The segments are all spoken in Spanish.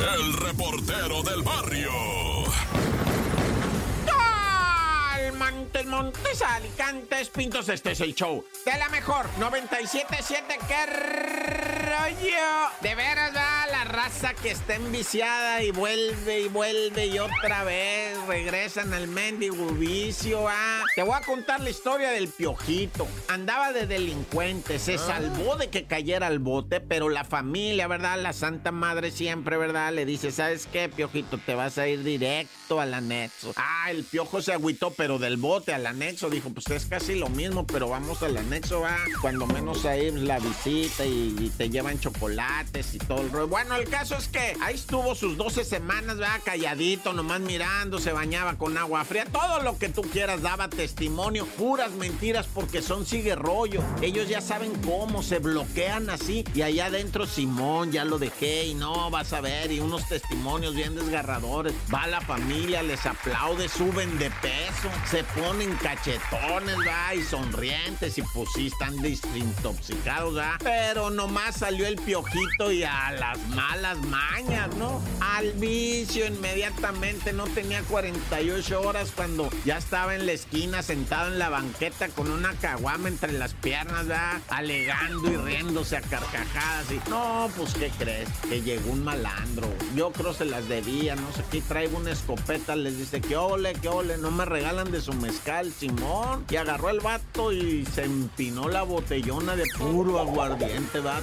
el reportero del barrio. Montes, Montes, Alicantes, Pintos, este es el show de la mejor 977, qué rollo. De veras va la raza que está enviciada y vuelve y vuelve y otra vez regresan al mendigo vicio, ah. Te voy a contar la historia del piojito. Andaba de delincuente, se salvó de que cayera al bote, pero la familia, ¿verdad? La Santa Madre siempre, ¿verdad? Le dice, ¿sabes qué, piojito? Te vas a ir directo al anexo. Ah, el piojo se agüitó, pero del bote al anexo. Dijo, pues es casi lo mismo, pero vamos al anexo, va. Cuando menos ahí la visita y, te llevan chocolates y todo el rollo. Bueno, el caso es que ahí estuvo sus 12 semanas, va, calladito, nomás mirando, se bañaba con agua fría, todo lo que tú quieras, daba testimonio, puras mentiras porque son sigue rollo. Ellos ya saben cómo, se bloquean así. Y allá adentro Simón, ya lo dejé y no, vas a ver, y unos testimonios bien desgarradores. Va la familia, les aplaude, suben de peso, se ponen cachetones, va, y sonrientes, y pues sí están desintoxicados, va. Pero nomás salió el piojito y a las malas mañas, ¿no? Al vicio inmediatamente, no tenía 48 horas cuando ya estaba en la esquina sentado en la banqueta con una caguama entre las piernas, va, alegando y riéndose a carcajadas. Y no, pues, ¿qué crees? Que llegó un malandro. Yo creo se las debía, no sé qué, traigo una escopeta, les dice que ole, que ole, no me regalan de su mezcal, Simón. Y agarró el vato y se empinó la botellona de puro aguardiente, va,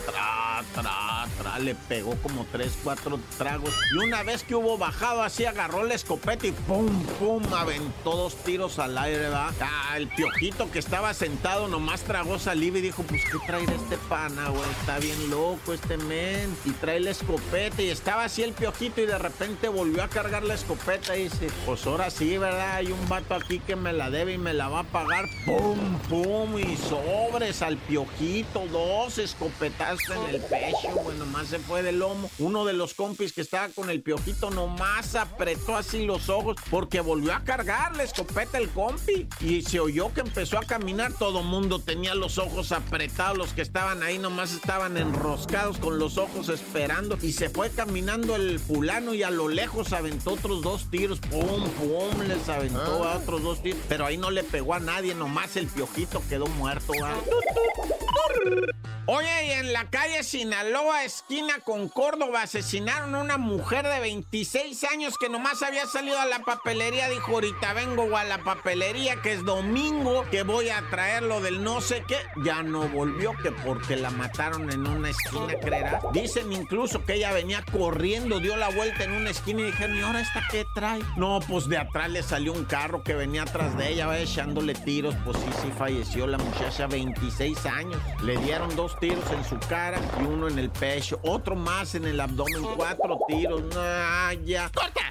ったな tra, le pegó como tres, cuatro tragos. Y una vez que hubo bajado así, agarró la escopeta y pum, pum, aventó dos tiros al aire, va. Ah, el piojito que estaba sentado nomás tragó saliva y dijo, pues, ¿qué trae este pana, güey? Está bien loco este men. Y trae la escopeta y estaba así el piojito y de repente volvió a cargar la escopeta y dice, pues ahora sí, ¿verdad? Hay un vato aquí que me la debe y me la va a pagar. ¡Pum, pum! Y sobres al piojito, dos escopetazos en el pecho, güey, nomás se fue del lomo. Uno de los compis que estaba con el piojito nomás apretó así los ojos porque volvió a cargar la escopeta el compi y se oyó que empezó a caminar. Todo mundo tenía los ojos apretados, los que estaban ahí nomás estaban enroscados con los ojos esperando y se fue caminando el fulano y a lo lejos aventó otros dos tiros. ¡Pum, pum! Les aventó a otros dos tiros, pero ahí no le pegó a nadie, nomás el piojito quedó muerto. Oye, y en la calle Sinaloa, esquina con Córdoba, asesinaron a una mujer de 26 años que nomás había salido a la papelería. Dijo, ahorita vengo a la papelería, que es domingo, que voy a traer lo del no sé qué. Ya no volvió, que porque la mataron en una esquina, creerá. Dicen incluso que ella venía corriendo, dio la vuelta en una esquina y dijeron, ¿y ahora esta qué trae? No, pues de atrás le salió un carro que venía atrás de ella, va echándole tiros. Pues sí, sí, falleció la muchacha, 26 años. Le dieron dos tiros en su cara y uno en el pecho, otro más en el abdomen, cuatro tiros. Nah, ya. ¡Corta!